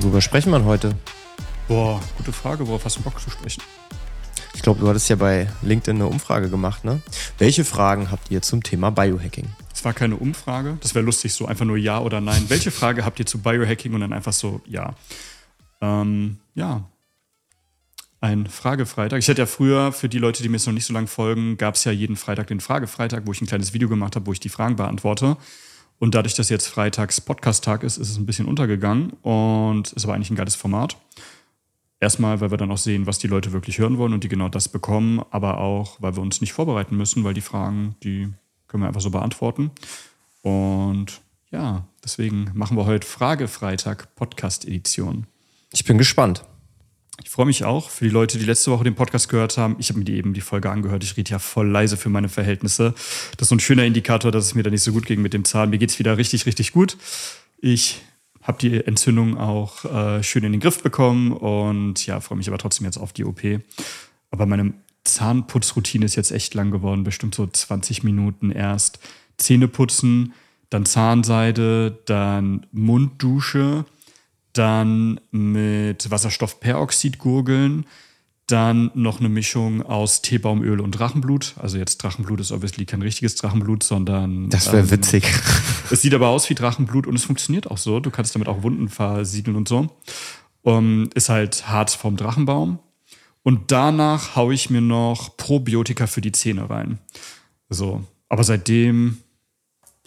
Worüber sprechen wir heute? Boah, gute Frage. Worauf hast du Bock zu sprechen? Ich glaube, du hattest ja bei LinkedIn eine Umfrage gemacht, ne? Welche Fragen habt ihr zum Thema Biohacking? Es war keine Umfrage. Das wäre lustig, so einfach nur Ja oder Nein. Welche Frage habt ihr zu Biohacking und dann einfach so Ja? Ähm, ja. Ein Fragefreitag. Ich hatte ja früher, für die Leute, die mir jetzt noch nicht so lange folgen, gab es ja jeden Freitag den Fragefreitag, wo ich ein kleines Video gemacht habe, wo ich die Fragen beantworte. Und dadurch, dass jetzt Freitags Podcast-Tag ist, ist es ein bisschen untergegangen und ist aber eigentlich ein geiles Format. Erstmal, weil wir dann auch sehen, was die Leute wirklich hören wollen und die genau das bekommen, aber auch, weil wir uns nicht vorbereiten müssen, weil die Fragen, die können wir einfach so beantworten. Und ja, deswegen machen wir heute Fragefreitag Podcast-Edition. Ich bin gespannt. Freue mich auch für die Leute, die letzte Woche den Podcast gehört haben. Ich habe mir die eben die Folge angehört. Ich rede ja voll leise für meine Verhältnisse. Das ist so ein schöner Indikator, dass es mir da nicht so gut ging mit dem Zahn. Mir geht es wieder richtig, richtig gut. Ich habe die Entzündung auch äh, schön in den Griff bekommen und ja, freue mich aber trotzdem jetzt auf die OP. Aber meine Zahnputzroutine ist jetzt echt lang geworden, bestimmt so 20 Minuten erst. Zähne putzen, dann Zahnseide, dann Munddusche dann mit Wasserstoffperoxid gurgeln, dann noch eine Mischung aus Teebaumöl und Drachenblut. Also jetzt Drachenblut ist obviously kein richtiges Drachenblut, sondern. Das wäre ähm, witzig. Es sieht aber aus wie Drachenblut und es funktioniert auch so. Du kannst damit auch Wunden versiegeln und so. Um, ist halt Harz vom Drachenbaum. Und danach haue ich mir noch Probiotika für die Zähne rein. So. Aber seitdem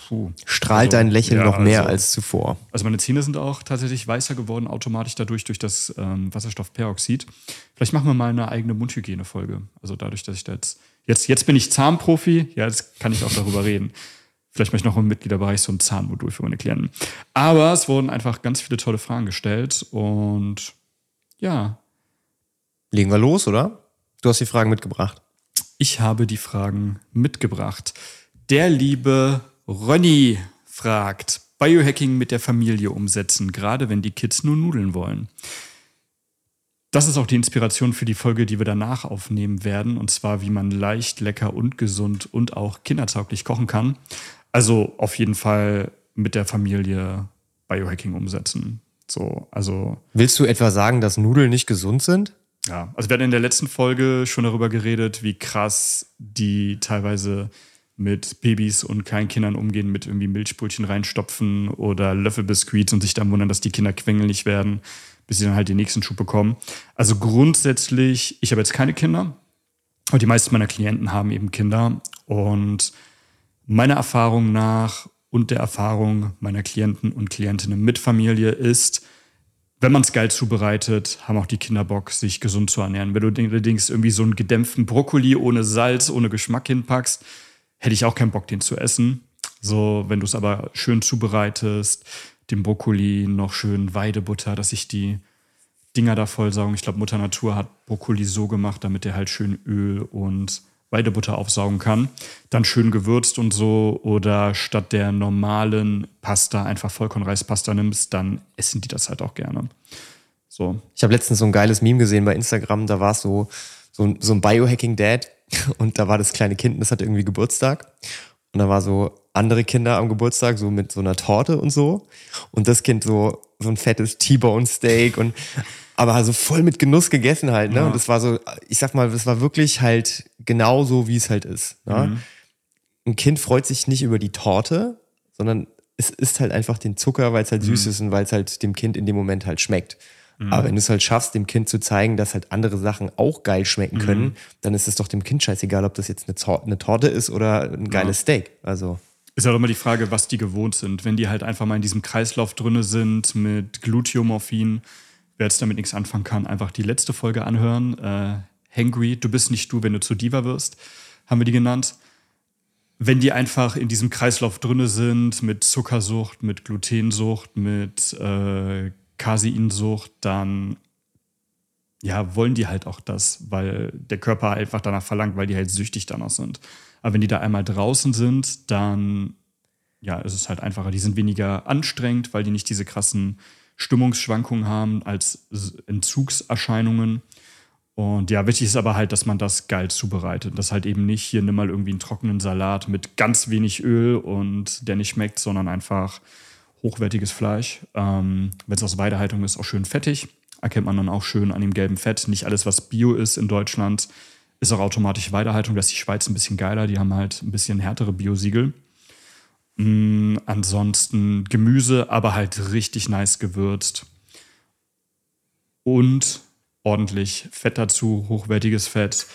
Puh. Strahlt also, dein Lächeln ja, noch mehr also, als zuvor. Also meine Zähne sind auch tatsächlich weißer geworden, automatisch dadurch durch das ähm, Wasserstoffperoxid. Vielleicht machen wir mal eine eigene Mundhygienefolge. Also dadurch, dass ich da jetzt, jetzt, jetzt bin ich Zahnprofi, ja, jetzt kann ich auch darüber reden. Vielleicht mache ich noch im Mitgliederbereich so ein Zahnmodul für meine Klienten. Aber es wurden einfach ganz viele tolle Fragen gestellt und ja. Legen wir los, oder? Du hast die Fragen mitgebracht. Ich habe die Fragen mitgebracht. Der liebe Ronny fragt, Biohacking mit der Familie umsetzen, gerade wenn die Kids nur Nudeln wollen. Das ist auch die Inspiration für die Folge, die wir danach aufnehmen werden, und zwar wie man leicht, lecker und gesund und auch kindertauglich kochen kann. Also auf jeden Fall mit der Familie Biohacking umsetzen. So, also. Willst du etwa sagen, dass Nudeln nicht gesund sind? Ja, also wir hatten in der letzten Folge schon darüber geredet, wie krass die teilweise mit Babys und kleinen Kindern umgehen, mit irgendwie Milchbrötchen reinstopfen oder Löffelbiskuits und sich dann wundern, dass die Kinder quengelig werden, bis sie dann halt den nächsten Schub bekommen. Also grundsätzlich, ich habe jetzt keine Kinder, aber die meisten meiner Klienten haben eben Kinder und meiner Erfahrung nach und der Erfahrung meiner Klienten und Klientinnen mit Familie ist, wenn man es geil zubereitet, haben auch die Kinder Bock, sich gesund zu ernähren. Wenn du allerdings irgendwie so einen gedämpften Brokkoli ohne Salz, ohne Geschmack hinpackst, hätte ich auch keinen Bock, den zu essen. So, wenn du es aber schön zubereitest, den Brokkoli noch schön Weidebutter, dass ich die Dinger da vollsaugen. Ich glaube, Mutter Natur hat Brokkoli so gemacht, damit der halt schön Öl und Weidebutter aufsaugen kann. Dann schön gewürzt und so. Oder statt der normalen Pasta einfach Vollkornreispasta nimmst, dann essen die das halt auch gerne. So. Ich habe letztens so ein geiles Meme gesehen bei Instagram. Da war es so, so, so ein Biohacking-Dad, und da war das kleine Kind, das hatte irgendwie Geburtstag. Und da war so andere Kinder am Geburtstag, so mit so einer Torte und so. Und das Kind so, so ein fettes T-Bone Steak und, aber also voll mit Genuss gegessen halt, ne? Ja. Und das war so, ich sag mal, das war wirklich halt genau so, wie es halt ist. Ne? Mhm. Ein Kind freut sich nicht über die Torte, sondern es isst halt einfach den Zucker, weil es halt mhm. süß ist und weil es halt dem Kind in dem Moment halt schmeckt. Mhm. Aber wenn du es halt schaffst, dem Kind zu zeigen, dass halt andere Sachen auch geil schmecken mhm. können, dann ist es doch dem Kind scheißegal, ob das jetzt eine, Tor eine Torte ist oder ein geiles ja. Steak. Also. Ist auch immer die Frage, was die gewohnt sind. Wenn die halt einfach mal in diesem Kreislauf drinne sind mit Gluteomorphin, wer jetzt damit nichts anfangen kann, einfach die letzte Folge anhören. Äh, Hangry, du bist nicht du, wenn du zu Diva wirst, haben wir die genannt. Wenn die einfach in diesem Kreislauf drinne sind mit Zuckersucht, mit Glutensucht, mit äh, Caseinsucht, dann ja, wollen die halt auch das, weil der Körper einfach danach verlangt, weil die halt süchtig danach sind. Aber wenn die da einmal draußen sind, dann ja, ist es halt einfacher. Die sind weniger anstrengend, weil die nicht diese krassen Stimmungsschwankungen haben als Entzugserscheinungen. Und ja, wichtig ist aber halt, dass man das geil zubereitet. Das halt eben nicht, hier nimm mal irgendwie einen trockenen Salat mit ganz wenig Öl und der nicht schmeckt, sondern einfach hochwertiges Fleisch. Ähm, Wenn es aus Weidehaltung ist, auch schön fettig. Erkennt man dann auch schön an dem gelben Fett. Nicht alles, was Bio ist in Deutschland, ist auch automatisch Weidehaltung. Da ist die Schweiz ein bisschen geiler. Die haben halt ein bisschen härtere Biosiegel. Mm, ansonsten Gemüse, aber halt richtig nice gewürzt. Und ordentlich Fett dazu, hochwertiges Fett.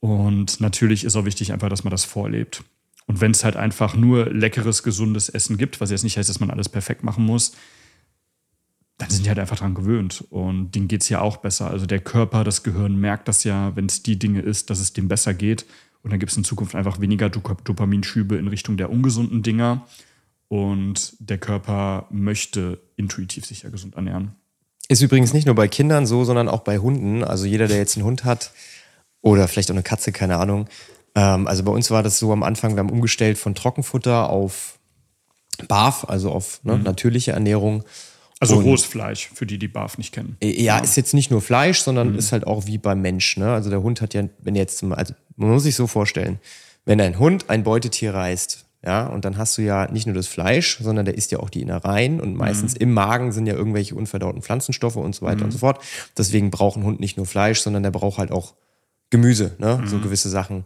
Und natürlich ist auch wichtig einfach, dass man das vorlebt. Und wenn es halt einfach nur leckeres, gesundes Essen gibt, was jetzt nicht heißt, dass man alles perfekt machen muss, dann sind die halt einfach dran gewöhnt. Und denen geht es ja auch besser. Also der Körper, das Gehirn merkt das ja, wenn es die Dinge ist, dass es dem besser geht. Und dann gibt es in Zukunft einfach weniger Dopaminschübe in Richtung der ungesunden Dinger. Und der Körper möchte intuitiv sich ja gesund ernähren. Ist übrigens nicht nur bei Kindern so, sondern auch bei Hunden. Also jeder, der jetzt einen Hund hat oder vielleicht auch eine Katze, keine Ahnung. Ähm, also bei uns war das so am Anfang, wir haben umgestellt von Trockenfutter auf BAF, also auf ne, mhm. natürliche Ernährung. Also und, rohes Fleisch, für die, die BAF nicht kennen. Ja, ja, ist jetzt nicht nur Fleisch, sondern mhm. ist halt auch wie beim Mensch. Ne? Also der Hund hat ja, wenn jetzt, also man muss sich so vorstellen, wenn ein Hund ein Beutetier reißt, ja, und dann hast du ja nicht nur das Fleisch, sondern der isst ja auch die Innereien und meistens mhm. im Magen sind ja irgendwelche unverdauten Pflanzenstoffe und so weiter mhm. und so fort. Deswegen braucht ein Hund nicht nur Fleisch, sondern der braucht halt auch Gemüse, ne? so mhm. gewisse Sachen.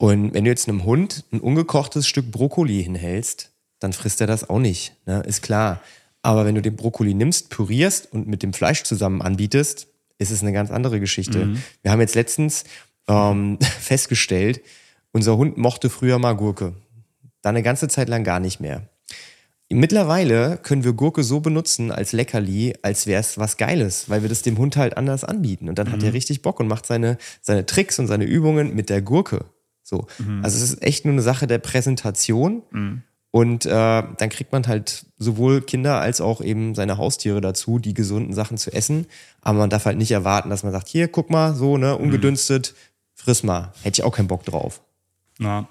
Und wenn du jetzt einem Hund ein ungekochtes Stück Brokkoli hinhältst, dann frisst er das auch nicht, ne? ist klar. Aber wenn du den Brokkoli nimmst, pürierst und mit dem Fleisch zusammen anbietest, ist es eine ganz andere Geschichte. Mhm. Wir haben jetzt letztens ähm, festgestellt, unser Hund mochte früher mal Gurke. Dann eine ganze Zeit lang gar nicht mehr. Mittlerweile können wir Gurke so benutzen als Leckerli, als wäre es was Geiles, weil wir das dem Hund halt anders anbieten. Und dann mhm. hat er mhm. richtig Bock und macht seine, seine Tricks und seine Übungen mit der Gurke. So. Mhm. Also es ist echt nur eine Sache der Präsentation. Mhm. Und äh, dann kriegt man halt sowohl Kinder als auch eben seine Haustiere dazu, die gesunden Sachen zu essen. Aber man darf halt nicht erwarten, dass man sagt, hier, guck mal, so, ne, mhm. ungedünstet, friss mal. Hätte ich auch keinen Bock drauf. Na,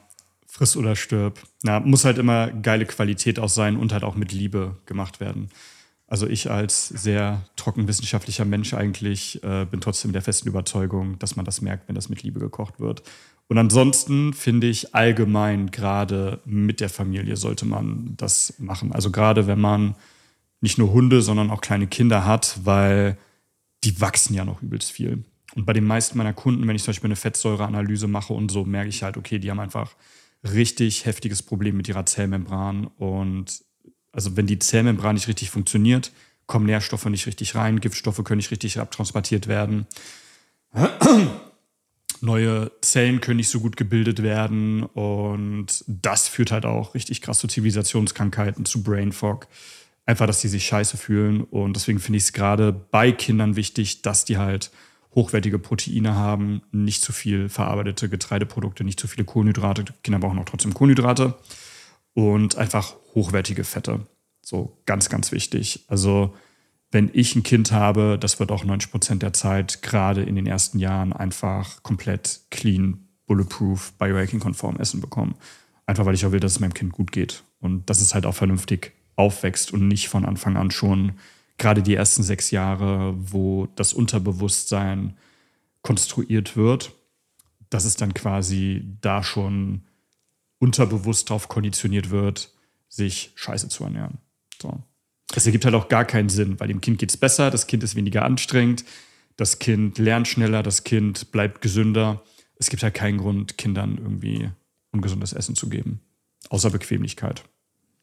friss oder stirb. Na, muss halt immer geile Qualität auch sein und halt auch mit Liebe gemacht werden. Also ich als sehr trockenwissenschaftlicher Mensch eigentlich äh, bin trotzdem der festen Überzeugung, dass man das merkt, wenn das mit Liebe gekocht wird. Und ansonsten finde ich allgemein gerade mit der Familie sollte man das machen. Also gerade wenn man nicht nur Hunde, sondern auch kleine Kinder hat, weil die wachsen ja noch übelst viel. Und bei den meisten meiner Kunden, wenn ich zum Beispiel eine Fettsäureanalyse mache und so, merke ich halt, okay, die haben einfach richtig heftiges Problem mit ihrer Zellmembran und also wenn die Zellmembran nicht richtig funktioniert, kommen Nährstoffe nicht richtig rein, Giftstoffe können nicht richtig abtransportiert werden. Neue Zellen können nicht so gut gebildet werden und das führt halt auch richtig krass zu Zivilisationskrankheiten, zu Brain Fog. Einfach, dass die sich scheiße fühlen und deswegen finde ich es gerade bei Kindern wichtig, dass die halt hochwertige Proteine haben, nicht zu viel verarbeitete Getreideprodukte, nicht zu viele Kohlenhydrate. Kinder brauchen auch trotzdem Kohlenhydrate und einfach hochwertige Fette. So ganz, ganz wichtig. Also wenn ich ein Kind habe, das wird auch 90 Prozent der Zeit gerade in den ersten Jahren einfach komplett clean, bulletproof, biohacking-konform Essen bekommen. Einfach weil ich auch will, dass es meinem Kind gut geht und dass es halt auch vernünftig aufwächst und nicht von Anfang an schon gerade die ersten sechs Jahre, wo das Unterbewusstsein konstruiert wird, dass es dann quasi da schon unterbewusst darauf konditioniert wird, sich scheiße zu ernähren. So. Das ergibt halt auch gar keinen Sinn, weil dem Kind geht es besser, das Kind ist weniger anstrengend, das Kind lernt schneller, das Kind bleibt gesünder. Es gibt halt keinen Grund, Kindern irgendwie ungesundes Essen zu geben, außer Bequemlichkeit.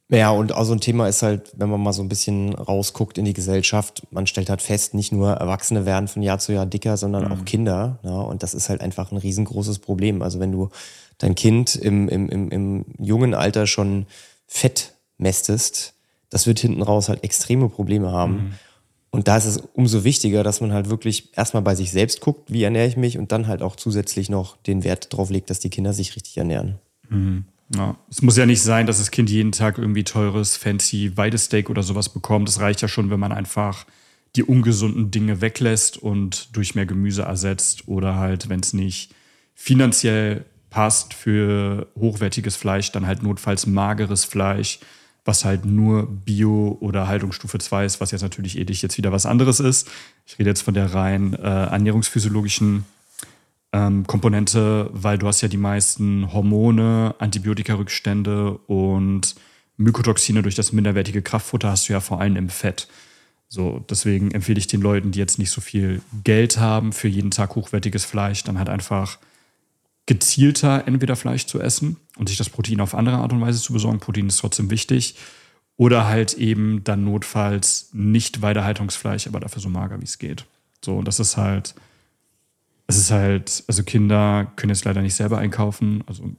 Ja, und auch so ein Thema ist halt, wenn man mal so ein bisschen rausguckt in die Gesellschaft, man stellt halt fest, nicht nur Erwachsene werden von Jahr zu Jahr dicker, sondern mhm. auch Kinder. Ja, und das ist halt einfach ein riesengroßes Problem. Also wenn du dein Kind im, im, im, im jungen Alter schon fett mästest, das wird hinten raus halt extreme Probleme haben. Mhm. Und da ist es umso wichtiger, dass man halt wirklich erstmal bei sich selbst guckt, wie ernähre ich mich und dann halt auch zusätzlich noch den Wert drauf legt, dass die Kinder sich richtig ernähren. Mhm. Ja. Es muss ja nicht sein, dass das Kind jeden Tag irgendwie teures, fancy Weidesteak oder sowas bekommt. Es reicht ja schon, wenn man einfach die ungesunden Dinge weglässt und durch mehr Gemüse ersetzt oder halt, wenn es nicht finanziell passt für hochwertiges Fleisch, dann halt notfalls mageres Fleisch, was halt nur Bio oder Haltungsstufe 2 ist, was jetzt natürlich ethisch jetzt wieder was anderes ist. Ich rede jetzt von der rein äh, ernährungsphysiologischen ähm, Komponente, weil du hast ja die meisten Hormone, Antibiotikarückstände und Mykotoxine durch das minderwertige Kraftfutter hast du ja vor allem im Fett. So, deswegen empfehle ich den Leuten, die jetzt nicht so viel Geld haben für jeden Tag hochwertiges Fleisch, dann halt einfach gezielter entweder Fleisch zu essen und sich das Protein auf andere Art und Weise zu besorgen. Protein ist trotzdem wichtig. Oder halt eben dann notfalls nicht Weidehaltungsfleisch, aber dafür so mager, wie es geht. So, und das ist halt, es ist halt, also Kinder können jetzt leider nicht selber einkaufen. Also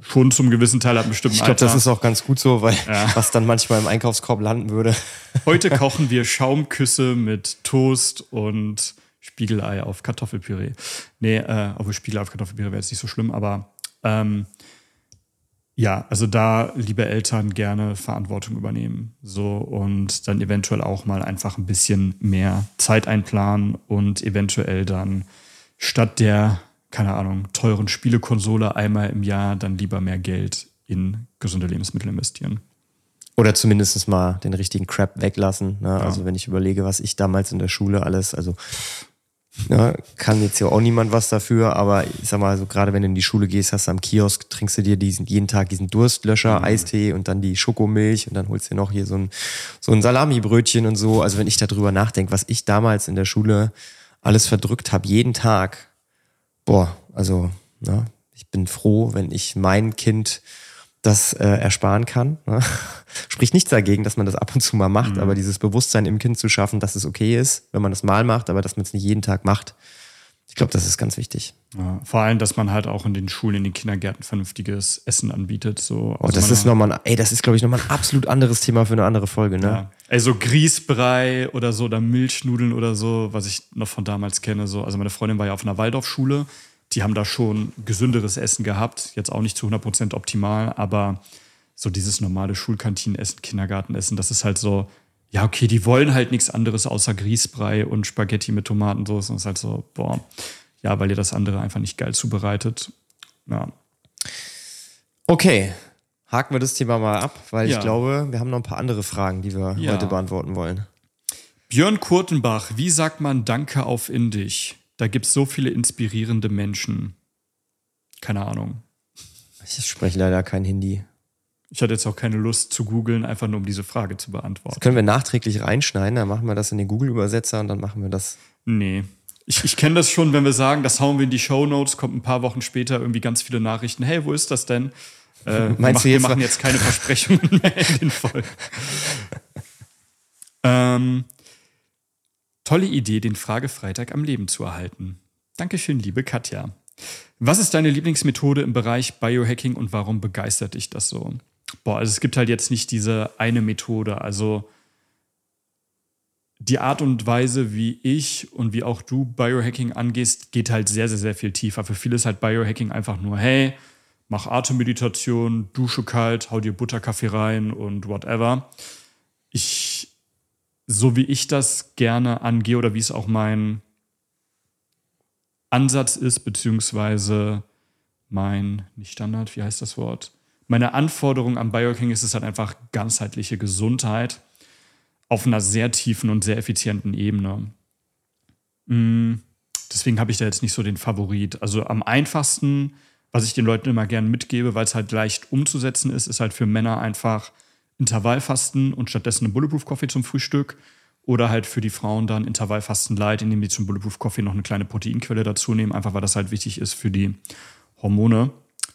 schon zum gewissen Teil ab bestimmten Ich glaube, das ist auch ganz gut so, weil ja. was dann manchmal im Einkaufskorb landen würde. Heute kochen wir Schaumküsse mit Toast und Spiegelei auf Kartoffelpüree. Nee, äh, obwohl Spiegelei auf Kartoffelpüree wäre jetzt nicht so schlimm, aber ähm, ja, also da liebe Eltern gerne Verantwortung übernehmen. So und dann eventuell auch mal einfach ein bisschen mehr Zeit einplanen und eventuell dann statt der, keine Ahnung, teuren Spielekonsole einmal im Jahr dann lieber mehr Geld in gesunde Lebensmittel investieren. Oder zumindest mal den richtigen Crap weglassen. Ne? Ja. Also wenn ich überlege, was ich damals in der Schule alles, also ja, kann jetzt ja auch niemand was dafür, aber ich sag mal, so gerade wenn du in die Schule gehst, hast du am Kiosk, trinkst du dir diesen, jeden Tag diesen Durstlöscher, mhm. Eistee und dann die Schokomilch und dann holst du dir noch hier so ein, so ein Salamibrötchen und so. Also wenn ich darüber nachdenke, was ich damals in der Schule alles verdrückt habe, jeden Tag, boah, also, na, ich bin froh, wenn ich mein Kind das äh, ersparen kann. Ne? Spricht nichts dagegen, dass man das ab und zu mal macht, mhm. aber dieses Bewusstsein im Kind zu schaffen, dass es okay ist, wenn man das mal macht, aber dass man es nicht jeden Tag macht. Ich glaube, das ist ganz wichtig. Ja, vor allem, dass man halt auch in den Schulen, in den Kindergärten vernünftiges Essen anbietet. So oh, das ist nochmal, ey, das ist, glaube ich, nochmal ein absolut anderes Thema für eine andere Folge, ne? Ja. Ey, so Grießbrei oder so, oder Milchnudeln oder so, was ich noch von damals kenne. So. Also meine Freundin war ja auf einer Waldorfschule die haben da schon gesünderes Essen gehabt. Jetzt auch nicht zu 100% optimal, aber so dieses normale Schulkantinenessen, Kindergartenessen, das ist halt so, ja, okay, die wollen halt nichts anderes außer Grießbrei und Spaghetti mit Tomatensauce. Und es ist halt so, boah, ja, weil ihr das andere einfach nicht geil zubereitet. Ja. Okay, haken wir das Thema mal ab, weil ja. ich glaube, wir haben noch ein paar andere Fragen, die wir ja. heute beantworten wollen. Björn Kurtenbach, wie sagt man Danke auf Indisch? Da gibt es so viele inspirierende Menschen. Keine Ahnung. Ich spreche leider kein Hindi. Ich hatte jetzt auch keine Lust zu googeln, einfach nur um diese Frage zu beantworten. Das können wir nachträglich reinschneiden, dann machen wir das in den Google-Übersetzer und dann machen wir das. Nee. Ich, ich kenne das schon, wenn wir sagen, das hauen wir in die Show Notes, kommt ein paar Wochen später irgendwie ganz viele Nachrichten. Hey, wo ist das denn? Äh, Meinst wir, machen, du jetzt wir machen jetzt keine Versprechungen mehr in den Folgen. ähm, Tolle Idee, den Fragefreitag am Leben zu erhalten. Dankeschön, liebe Katja. Was ist deine Lieblingsmethode im Bereich Biohacking und warum begeistert dich das so? Boah, also es gibt halt jetzt nicht diese eine Methode. Also die Art und Weise, wie ich und wie auch du Biohacking angehst, geht halt sehr, sehr, sehr viel tiefer. Für viele ist halt Biohacking einfach nur, hey, mach Atemmeditation, dusche kalt, hau dir Butterkaffee rein und whatever. Ich so wie ich das gerne angehe oder wie es auch mein Ansatz ist, beziehungsweise mein, nicht Standard, wie heißt das Wort? Meine Anforderung am Biohacking ist es halt einfach ganzheitliche Gesundheit auf einer sehr tiefen und sehr effizienten Ebene. Mm, deswegen habe ich da jetzt nicht so den Favorit. Also am einfachsten, was ich den Leuten immer gerne mitgebe, weil es halt leicht umzusetzen ist, ist halt für Männer einfach Intervallfasten und stattdessen einen Bulletproof Coffee zum Frühstück. Oder halt für die Frauen dann Intervallfasten Light, indem die zum Bulletproof Coffee noch eine kleine Proteinquelle dazu nehmen, einfach weil das halt wichtig ist für die Hormone.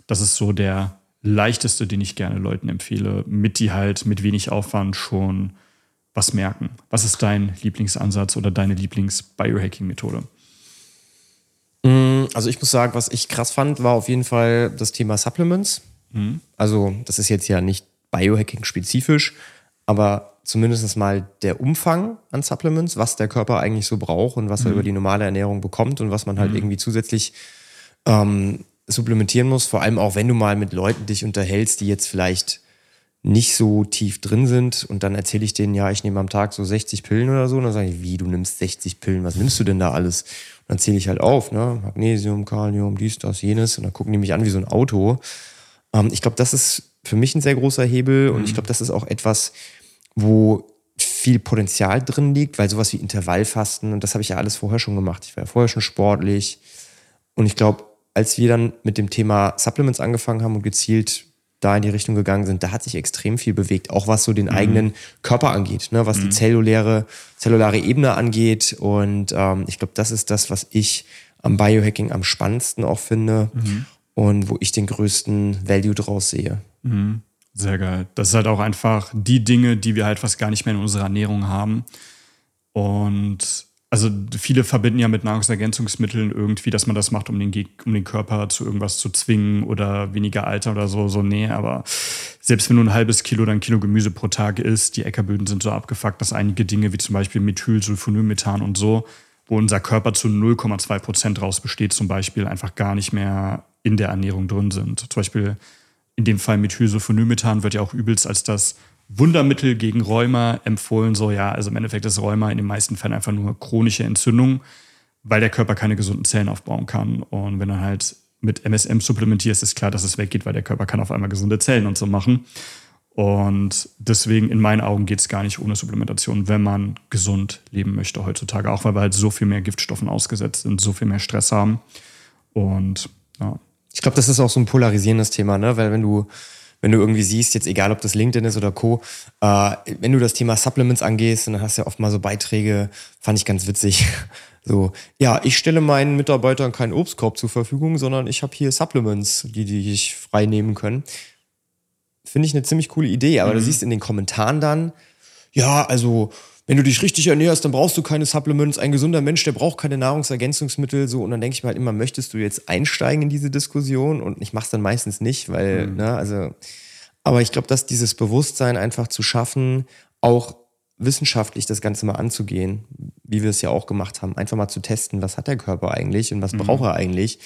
Das ist so der leichteste, den ich gerne Leuten empfehle, mit die halt mit wenig Aufwand schon was merken. Was ist dein Lieblingsansatz oder deine Lieblings-Biohacking-Methode? Mm, also ich muss sagen, was ich krass fand, war auf jeden Fall das Thema Supplements. Mhm. Also das ist jetzt ja nicht Biohacking spezifisch, aber zumindest mal der Umfang an Supplements, was der Körper eigentlich so braucht und was mhm. er über die normale Ernährung bekommt und was man halt mhm. irgendwie zusätzlich ähm, supplementieren muss. Vor allem auch, wenn du mal mit Leuten dich unterhältst, die jetzt vielleicht nicht so tief drin sind und dann erzähle ich denen, ja, ich nehme am Tag so 60 Pillen oder so und dann sage ich, wie, du nimmst 60 Pillen, was nimmst du denn da alles? Und dann zähle ich halt auf, ne, Magnesium, Kalium, dies, das, jenes und dann gucken die mich an wie so ein Auto. Ähm, ich glaube, das ist für mich ein sehr großer Hebel. Mhm. Und ich mhm. glaube, das ist auch etwas, wo viel Potenzial drin liegt, weil sowas wie Intervallfasten, und das habe ich ja alles vorher schon gemacht. Ich war ja vorher schon sportlich. Und ich glaube, als wir dann mit dem Thema Supplements angefangen haben und gezielt da in die Richtung gegangen sind, da hat sich extrem viel bewegt, auch was so den mhm. eigenen Körper angeht, ne? was mhm. die zelluläre, zellulare Ebene angeht. Und ähm, ich glaube, das ist das, was ich am Biohacking am spannendsten auch finde mhm. Und wo ich den größten Value draus sehe. Mhm. Sehr geil. Das ist halt auch einfach die Dinge, die wir halt fast gar nicht mehr in unserer Ernährung haben. Und also viele verbinden ja mit Nahrungsergänzungsmitteln irgendwie, dass man das macht, um den, um den Körper zu irgendwas zu zwingen oder weniger Alter oder so. So, nee, aber selbst wenn du ein halbes Kilo oder ein Kilo Gemüse pro Tag isst, die Äckerböden sind so abgefuckt, dass einige Dinge wie zum Beispiel Methylsulfonylmethan und so, wo unser Körper zu 0,2 Prozent raus besteht, zum Beispiel einfach gar nicht mehr in der Ernährung drin sind. Zum Beispiel in dem Fall Methylsulfonylmethan wird ja auch übelst als das Wundermittel gegen Rheuma empfohlen. So, ja, also im Endeffekt ist Rheuma in den meisten Fällen einfach nur chronische Entzündung, weil der Körper keine gesunden Zellen aufbauen kann. Und wenn er halt mit MSM supplementierst, ist klar, dass es weggeht, weil der Körper kann auf einmal gesunde Zellen und so machen. Und deswegen in meinen Augen geht es gar nicht ohne Supplementation, wenn man gesund leben möchte heutzutage. Auch weil wir halt so viel mehr Giftstoffen ausgesetzt sind, so viel mehr Stress haben. Und ja, ich glaube, das ist auch so ein polarisierendes Thema, ne? Weil wenn du, wenn du irgendwie siehst, jetzt egal ob das LinkedIn ist oder Co., äh, wenn du das Thema Supplements angehst, dann hast du ja oft mal so Beiträge, fand ich ganz witzig. So, ja, ich stelle meinen Mitarbeitern keinen Obstkorb zur Verfügung, sondern ich habe hier Supplements, die, die ich frei nehmen können. Finde ich eine ziemlich coole Idee, aber mhm. du siehst in den Kommentaren dann, ja, also wenn du dich richtig ernährst, dann brauchst du keine Supplements. Ein gesunder Mensch, der braucht keine Nahrungsergänzungsmittel. So, und dann denke ich mir halt immer, möchtest du jetzt einsteigen in diese Diskussion? Und ich mache es dann meistens nicht, weil, mhm. ne, also, aber ich glaube, dass dieses Bewusstsein einfach zu schaffen, auch wissenschaftlich das Ganze mal anzugehen, wie wir es ja auch gemacht haben, einfach mal zu testen, was hat der Körper eigentlich und was mhm. braucht er eigentlich,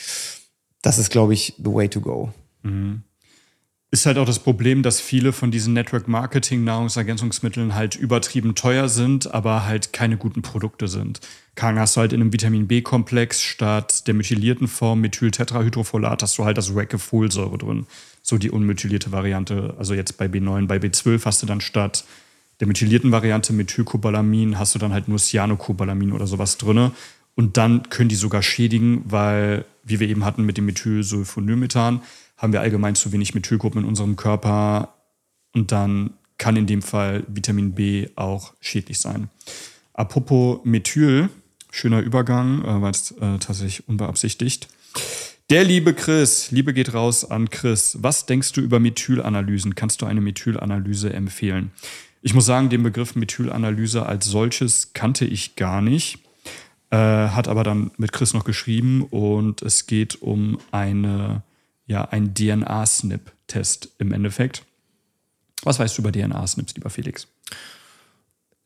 das ist, glaube ich, the way to go. Mhm ist halt auch das Problem, dass viele von diesen Network Marketing Nahrungsergänzungsmitteln halt übertrieben teuer sind, aber halt keine guten Produkte sind. Kang hast du halt in einem Vitamin B-Komplex statt der methylierten Form Methyltetrahydrofolat hast du halt das Reckefolsäure drin. So die unmethylierte Variante. Also jetzt bei B9, bei B12 hast du dann statt der methylierten Variante Methylcobalamin hast du dann halt nur Cyanocobalamin oder sowas drin. Und dann können die sogar schädigen, weil, wie wir eben hatten mit dem Methylsulfonylmethan, haben wir allgemein zu wenig Methylgruppen in unserem Körper und dann kann in dem Fall Vitamin B auch schädlich sein. Apropos Methyl, schöner Übergang, äh, war es äh, tatsächlich unbeabsichtigt. Der liebe Chris, Liebe geht raus an Chris. Was denkst du über Methylanalysen? Kannst du eine Methylanalyse empfehlen? Ich muss sagen, den Begriff Methylanalyse als solches kannte ich gar nicht. Äh, hat aber dann mit Chris noch geschrieben und es geht um eine ja ein DNA-Snip-Test im Endeffekt. Was weißt du über DNA-Snips, lieber Felix?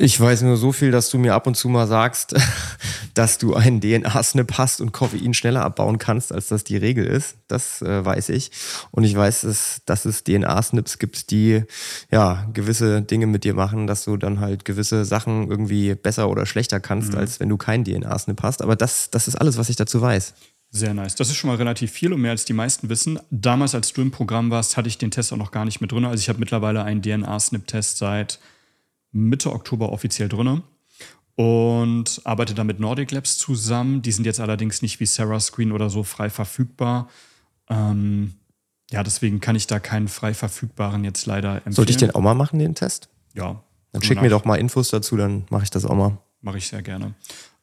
Ich weiß nur so viel, dass du mir ab und zu mal sagst, dass du einen DNA-Snip hast und Koffein schneller abbauen kannst, als das die Regel ist. Das äh, weiß ich. Und ich weiß, dass, dass es DNA-Snips gibt, die ja gewisse Dinge mit dir machen, dass du dann halt gewisse Sachen irgendwie besser oder schlechter kannst, mhm. als wenn du keinen DNA-Snip hast. Aber das, das ist alles, was ich dazu weiß. Sehr nice. Das ist schon mal relativ viel und mehr als die meisten wissen. Damals, als du im Programm warst, hatte ich den Test auch noch gar nicht mit drin. Also ich habe mittlerweile einen DNA-Snip-Test seit Mitte Oktober offiziell drin und arbeite da mit Nordic Labs zusammen. Die sind jetzt allerdings nicht wie Sarah Screen oder so frei verfügbar. Ähm, ja, deswegen kann ich da keinen frei verfügbaren jetzt leider empfehlen. Sollte ich den auch mal machen, den Test? Ja. Dann schick mir doch mal Infos dazu, dann mache ich das auch mal. Mache ich sehr gerne.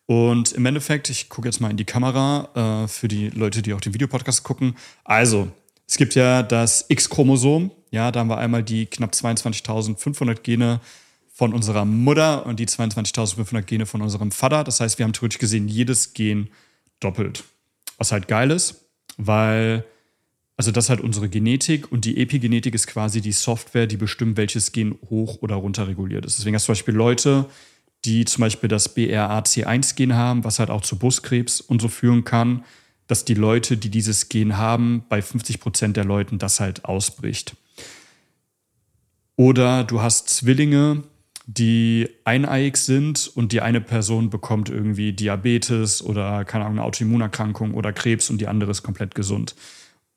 Und im Endeffekt, ich gucke jetzt mal in die Kamera äh, für die Leute, die auch den Videopodcast gucken. Also, es gibt ja das X-Chromosom. Ja, da haben wir einmal die knapp 22.500 Gene von unserer Mutter und die 22.500 Gene von unserem Vater. Das heißt, wir haben theoretisch gesehen jedes Gen doppelt. Was halt geil ist, weil, also das ist halt unsere Genetik und die Epigenetik ist quasi die Software, die bestimmt, welches Gen hoch oder runter reguliert ist. Deswegen hast du zum Beispiel Leute, die zum Beispiel das BRAC1-Gen haben, was halt auch zu Brustkrebs und so führen kann, dass die Leute, die dieses Gen haben, bei 50 Prozent der Leuten das halt ausbricht. Oder du hast Zwillinge, die eineiig sind und die eine Person bekommt irgendwie Diabetes oder keine Ahnung, eine Autoimmunerkrankung oder Krebs und die andere ist komplett gesund.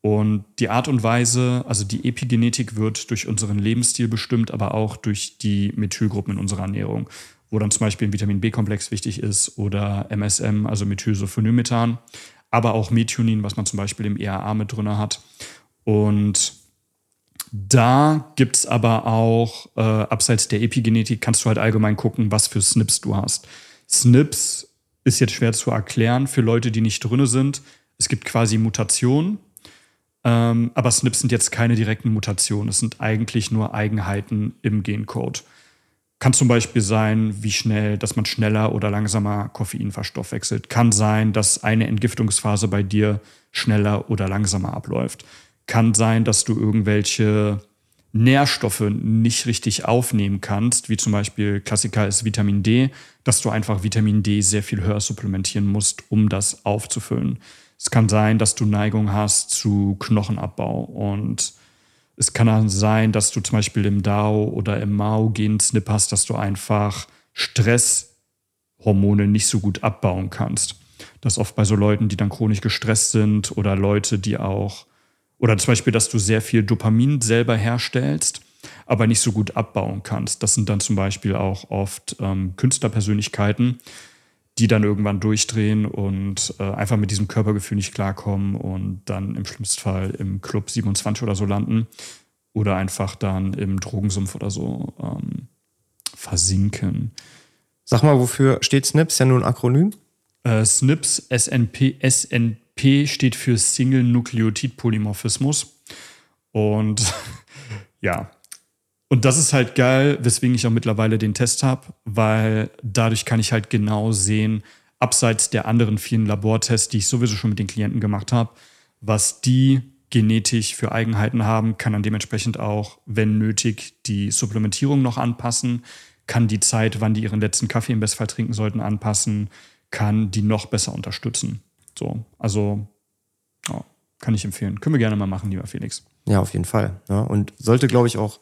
Und die Art und Weise, also die Epigenetik wird durch unseren Lebensstil bestimmt, aber auch durch die Methylgruppen in unserer Ernährung wo dann zum Beispiel ein Vitamin B-Komplex wichtig ist oder MSM, also Methylsulfonylmethan, aber auch Methionin, was man zum Beispiel im EAA mit drin hat. Und Da gibt es aber auch, äh, abseits der Epigenetik, kannst du halt allgemein gucken, was für SNPs du hast. SNPs ist jetzt schwer zu erklären für Leute, die nicht drin sind. Es gibt quasi Mutationen, ähm, aber SNPs sind jetzt keine direkten Mutationen. Es sind eigentlich nur Eigenheiten im Gencode. Kann zum Beispiel sein, wie schnell, dass man schneller oder langsamer Koffein verstoffwechselt. Kann sein, dass eine Entgiftungsphase bei dir schneller oder langsamer abläuft. Kann sein, dass du irgendwelche Nährstoffe nicht richtig aufnehmen kannst, wie zum Beispiel Klassiker ist Vitamin D, dass du einfach Vitamin D sehr viel höher supplementieren musst, um das aufzufüllen. Es kann sein, dass du Neigung hast zu Knochenabbau und es kann sein, dass du zum Beispiel im DAO oder im MAO Gen-Snip hast, dass du einfach Stresshormone nicht so gut abbauen kannst. Das oft bei so Leuten, die dann chronisch gestresst sind oder Leute, die auch, oder zum Beispiel, dass du sehr viel Dopamin selber herstellst, aber nicht so gut abbauen kannst. Das sind dann zum Beispiel auch oft ähm, Künstlerpersönlichkeiten, die dann irgendwann durchdrehen und äh, einfach mit diesem Körpergefühl nicht klarkommen und dann im schlimmsten Fall im Club 27 oder so landen oder einfach dann im Drogensumpf oder so ähm, versinken. Sag mal, wofür steht SNPs? Ja nur ein Akronym? Äh, SNPs, SNP, SNP steht für Single Nukleotid Polymorphismus. Und ja, und das ist halt geil, weswegen ich auch mittlerweile den Test habe, weil dadurch kann ich halt genau sehen, abseits der anderen vielen Labortests, die ich sowieso schon mit den Klienten gemacht habe, was die genetisch für Eigenheiten haben, kann dann dementsprechend auch, wenn nötig, die Supplementierung noch anpassen, kann die Zeit, wann die ihren letzten Kaffee im Bestfall trinken sollten, anpassen, kann die noch besser unterstützen. So, also ja, kann ich empfehlen. Können wir gerne mal machen, lieber Felix. Ja, auf jeden Fall. Ja, und sollte, glaube ich, auch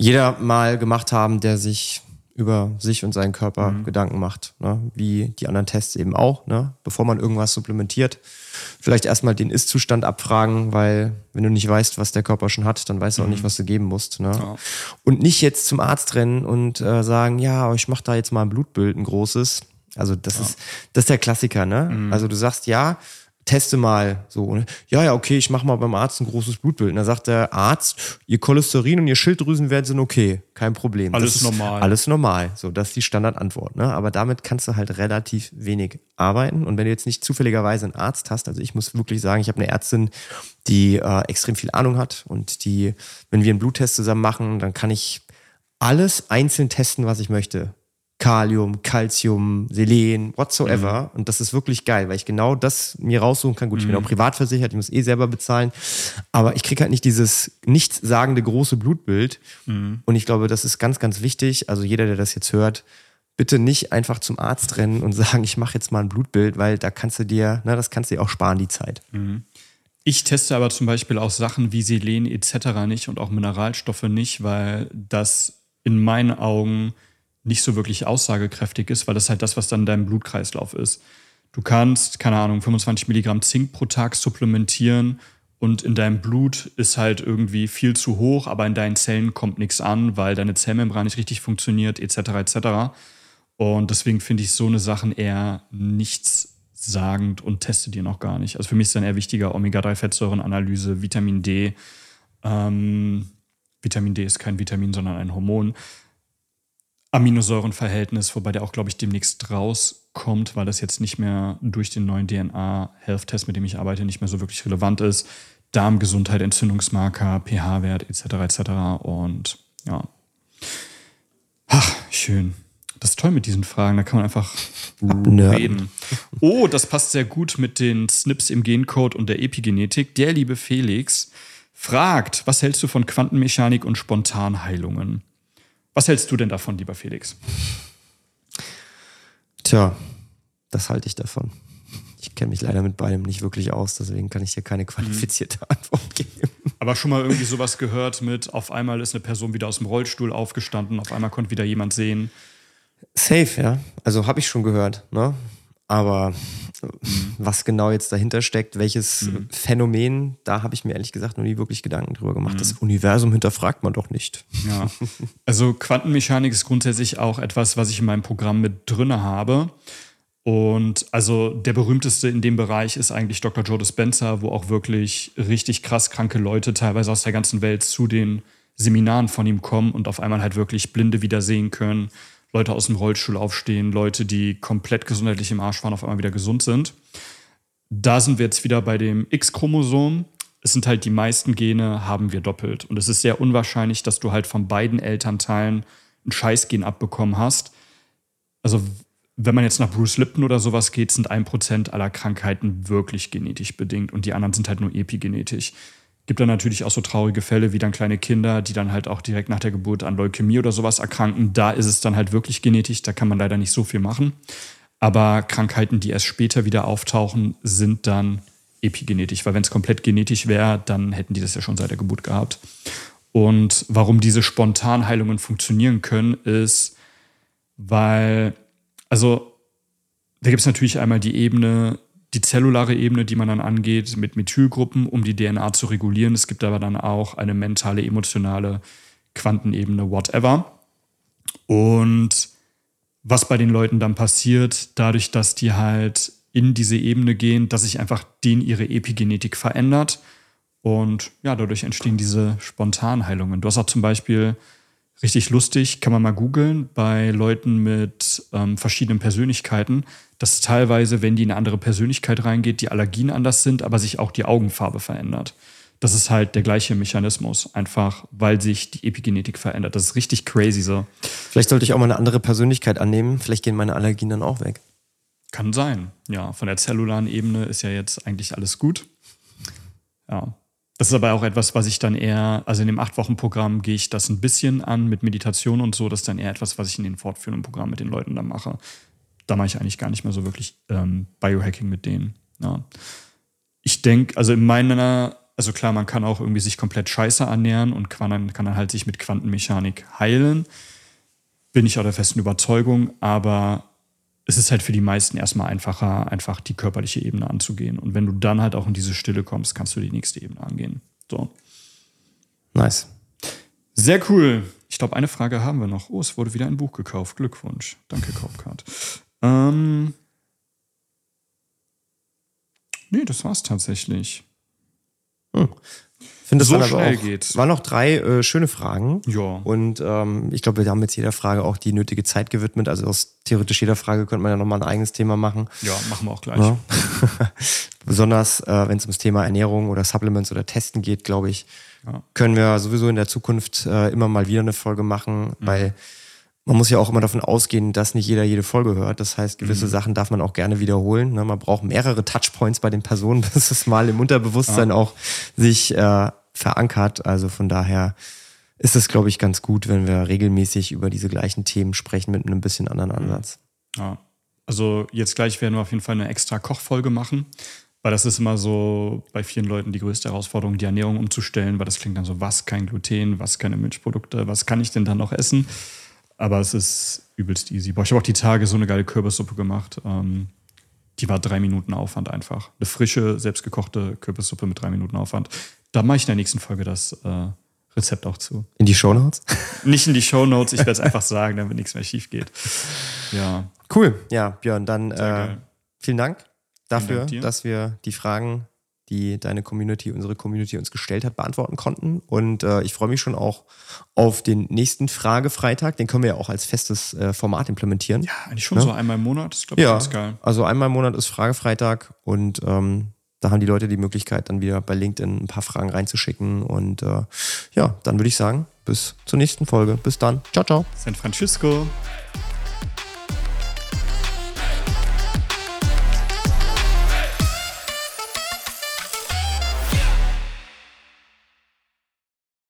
jeder mal gemacht haben, der sich über sich und seinen Körper mhm. Gedanken macht, ne? wie die anderen Tests eben auch, ne? bevor man irgendwas supplementiert. Vielleicht erstmal den Ist-Zustand abfragen, weil wenn du nicht weißt, was der Körper schon hat, dann weißt du auch nicht, mhm. was du geben musst. Ne? Ja. Und nicht jetzt zum Arzt rennen und äh, sagen, ja, ich mache da jetzt mal ein Blutbild, ein großes. Also das ja. ist das ist der Klassiker, ne? Mhm. Also du sagst ja, teste mal so. Ne? Ja, ja, okay, ich mache mal beim Arzt ein großes Blutbild. Und dann sagt der Arzt, ihr Cholesterin und ihr Schilddrüsenwert sind okay, kein Problem. Alles normal. Alles normal. So, das ist die Standardantwort. Ne? Aber damit kannst du halt relativ wenig arbeiten. Und wenn du jetzt nicht zufälligerweise einen Arzt hast, also ich muss wirklich sagen, ich habe eine Ärztin, die äh, extrem viel Ahnung hat und die, wenn wir einen Bluttest zusammen machen, dann kann ich alles einzeln testen, was ich möchte. Kalium, Calcium, Selen, whatsoever. Mhm. Und das ist wirklich geil, weil ich genau das mir raussuchen kann. Gut, ich bin mhm. auch privat versichert, ich muss eh selber bezahlen. Aber ich kriege halt nicht dieses nichtssagende große Blutbild. Mhm. Und ich glaube, das ist ganz, ganz wichtig. Also jeder, der das jetzt hört, bitte nicht einfach zum Arzt rennen und sagen, ich mache jetzt mal ein Blutbild, weil da kannst du dir, na, das kannst du dir auch sparen, die Zeit. Mhm. Ich teste aber zum Beispiel auch Sachen wie Selen etc. nicht und auch Mineralstoffe nicht, weil das in meinen Augen nicht so wirklich aussagekräftig ist, weil das halt das, was dann dein Blutkreislauf ist. Du kannst, keine Ahnung, 25 Milligramm Zink pro Tag supplementieren und in deinem Blut ist halt irgendwie viel zu hoch, aber in deinen Zellen kommt nichts an, weil deine Zellmembran nicht richtig funktioniert, etc. etc. Und deswegen finde ich so eine Sachen eher nichtssagend und teste die noch gar nicht. Also für mich ist dann eher wichtiger Omega-3-Fettsäurenanalyse, Vitamin D. Ähm, Vitamin D ist kein Vitamin, sondern ein Hormon. Aminosäurenverhältnis, wobei der auch, glaube ich, demnächst rauskommt, weil das jetzt nicht mehr durch den neuen DNA-Health-Test, mit dem ich arbeite, nicht mehr so wirklich relevant ist. Darmgesundheit, Entzündungsmarker, pH-Wert etc. etc. Und ja. Ach, schön. Das ist toll mit diesen Fragen, da kann man einfach reden. Oh, das passt sehr gut mit den Snips im Gencode und der Epigenetik. Der liebe Felix fragt, was hältst du von Quantenmechanik und Spontanheilungen? Was hältst du denn davon, lieber Felix? Tja, das halte ich davon. Ich kenne mich leider mit beidem nicht wirklich aus, deswegen kann ich hier keine qualifizierte mhm. Antwort geben. Aber schon mal irgendwie sowas gehört mit, auf einmal ist eine Person wieder aus dem Rollstuhl aufgestanden, auf einmal konnte wieder jemand sehen. Safe, ja. Also habe ich schon gehört, ne? Aber was genau jetzt dahinter steckt, welches mhm. Phänomen, da habe ich mir ehrlich gesagt noch nie wirklich Gedanken drüber gemacht. Mhm. Das Universum hinterfragt man doch nicht. Ja. Also Quantenmechanik ist grundsätzlich auch etwas, was ich in meinem Programm mit drinne habe. Und also der berühmteste in dem Bereich ist eigentlich Dr. Joe Dispenza, wo auch wirklich richtig krass kranke Leute teilweise aus der ganzen Welt zu den Seminaren von ihm kommen und auf einmal halt wirklich Blinde wieder sehen können, Leute aus dem Rollstuhl aufstehen, Leute, die komplett gesundheitlich im Arsch waren, auf einmal wieder gesund sind. Da sind wir jetzt wieder bei dem X-Chromosom. Es sind halt die meisten Gene, haben wir doppelt. Und es ist sehr unwahrscheinlich, dass du halt von beiden Elternteilen ein Scheißgen abbekommen hast. Also, wenn man jetzt nach Bruce Lipton oder sowas geht, sind ein Prozent aller Krankheiten wirklich genetisch bedingt und die anderen sind halt nur epigenetisch. Gibt dann natürlich auch so traurige Fälle wie dann kleine Kinder, die dann halt auch direkt nach der Geburt an Leukämie oder sowas erkranken. Da ist es dann halt wirklich genetisch, da kann man leider nicht so viel machen. Aber Krankheiten, die erst später wieder auftauchen, sind dann epigenetisch, weil wenn es komplett genetisch wäre, dann hätten die das ja schon seit der Geburt gehabt. Und warum diese Spontanheilungen funktionieren können, ist, weil, also da gibt es natürlich einmal die Ebene, die zellulare Ebene, die man dann angeht mit Methylgruppen, um die DNA zu regulieren. Es gibt aber dann auch eine mentale, emotionale Quantenebene, whatever. Und was bei den Leuten dann passiert, dadurch, dass die halt in diese Ebene gehen, dass sich einfach denen ihre Epigenetik verändert. Und ja, dadurch entstehen diese Spontanheilungen. Du hast auch zum Beispiel richtig lustig, kann man mal googeln, bei Leuten mit ähm, verschiedenen Persönlichkeiten, dass teilweise, wenn die in eine andere Persönlichkeit reingeht, die Allergien anders sind, aber sich auch die Augenfarbe verändert. Das ist halt der gleiche Mechanismus, einfach weil sich die Epigenetik verändert. Das ist richtig crazy so. Vielleicht sollte ich auch mal eine andere Persönlichkeit annehmen. Vielleicht gehen meine Allergien dann auch weg. Kann sein. Ja, von der zellularen Ebene ist ja jetzt eigentlich alles gut. Ja. Das ist aber auch etwas, was ich dann eher, also in dem Acht-Wochen-Programm gehe ich das ein bisschen an mit Meditation und so. Das ist dann eher etwas, was ich in den fortführenden Programmen mit den Leuten dann mache. Da mache ich eigentlich gar nicht mehr so wirklich ähm, Biohacking mit denen. Ja. Ich denke, also in meiner, also klar, man kann auch irgendwie sich komplett scheiße ernähren und kann dann, kann dann halt sich mit Quantenmechanik heilen. Bin ich auch der festen Überzeugung, aber es ist halt für die meisten erstmal einfacher, einfach die körperliche Ebene anzugehen. Und wenn du dann halt auch in diese Stille kommst, kannst du die nächste Ebene angehen. So. Nice. Sehr cool. Ich glaube, eine Frage haben wir noch. Oh, es wurde wieder ein Buch gekauft. Glückwunsch. Danke, Kaufcard. Ähm. Nee, das war's tatsächlich. Hm finde, so waren schnell auch, geht's. waren noch drei äh, schöne Fragen. Ja. Und ähm, ich glaube, wir haben jetzt jeder Frage auch die nötige Zeit gewidmet. Also aus theoretisch jeder Frage könnte man ja nochmal ein eigenes Thema machen. Ja, machen wir auch gleich. Ja. Besonders äh, wenn es ums Thema Ernährung oder Supplements oder Testen geht, glaube ich, Ja. können wir sowieso in der Zukunft äh, immer mal wieder eine Folge machen, Mhm. weil man muss ja auch immer davon ausgehen, dass nicht jeder jede Folge hört. Das heißt, gewisse Mhm. Sachen darf man auch gerne wiederholen. Ne? Man braucht mehrere Touchpoints bei den Personen, bis es mal im Unterbewusstsein auch sich äh, verankert. Also von daher ist es, glaube ich, ganz gut, wenn wir regelmäßig über diese gleichen Themen sprechen mit einem bisschen anderen Ansatz. Ja. Also jetzt gleich werden wir auf jeden Fall eine extra Kochfolge machen, weil das ist immer so bei vielen Leuten die größte Herausforderung, die Ernährung umzustellen, weil das klingt dann so, was kein Gluten, was keine Milchprodukte, was kann ich denn dann noch essen? Aber es ist übelst easy. Boah, ich habe auch die Tage so eine geile Kürbissuppe gemacht. Ähm, die war drei Minuten Aufwand einfach. Eine frische, selbstgekochte Kürbissuppe mit drei Minuten Aufwand. Da mache ich in der nächsten Folge das äh, Rezept auch zu. In die Shownotes? Nicht in die Shownotes, ich werde es einfach sagen, damit nichts mehr schief geht. Ja, Cool. Ja, Björn, dann äh, vielen Dank dafür, Dank dir. dass wir die Fragen, die deine Community, unsere Community uns gestellt hat, beantworten konnten. Und äh, ich freue mich schon auch auf den nächsten Fragefreitag. Den können wir ja auch als festes äh, Format implementieren. ja eigentlich schon so einmal im Monat. Das glaube ich, Ja, ganz geil. also einmal im Monat ist Fragefreitag und ähm, da haben die Leute die Möglichkeit, dann wieder bei LinkedIn ein paar Fragen reinzuschicken. Und äh, ja, dann würde ich sagen, bis zur nächsten Folge. Bis dann. Ciao, ciao. San Francisco.